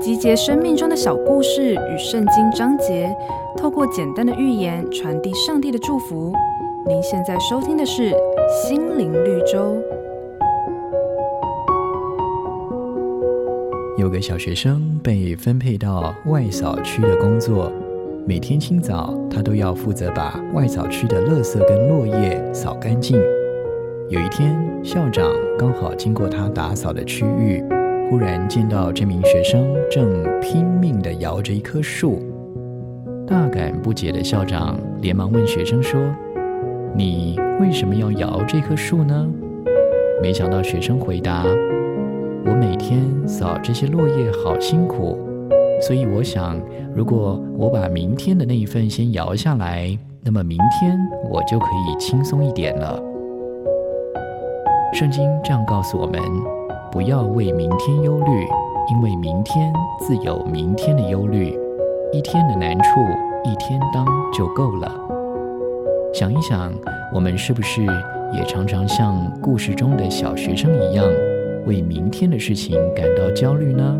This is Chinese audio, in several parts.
集结生命中的小故事与圣经章节，透过简单的寓言传递上帝的祝福。您现在收听的是《心灵绿洲》。有个小学生被分配到外扫区的工作，每天清早他都要负责把外扫区的垃圾跟落叶扫干净。有一天，校长刚好经过他打扫的区域，忽然见到这名学生正拼命地摇着一棵树。大感不解的校长连忙问学生说：“你为什么要摇这棵树呢？”没想到学生回答：“我每天扫这些落叶好辛苦，所以我想，如果我把明天的那一份先摇下来，那么明天我就可以轻松一点了。”圣经这样告诉我们：不要为明天忧虑，因为明天自有明天的忧虑。一天的难处，一天当就够了。想一想，我们是不是也常常像故事中的小学生一样，为明天的事情感到焦虑呢？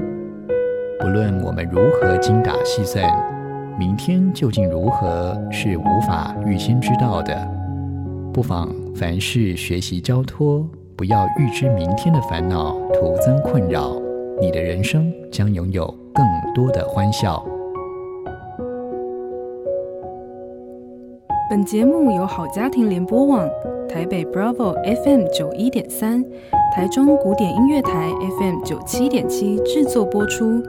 不论我们如何精打细算，明天究竟如何是无法预先知道的。不妨凡事学习交托。不要预知明天的烦恼，徒增困扰，你的人生将拥有更多的欢笑。本节目由好家庭联播网、台北 Bravo FM 九一点三、台中古典音乐台 FM 九七点七制作播出。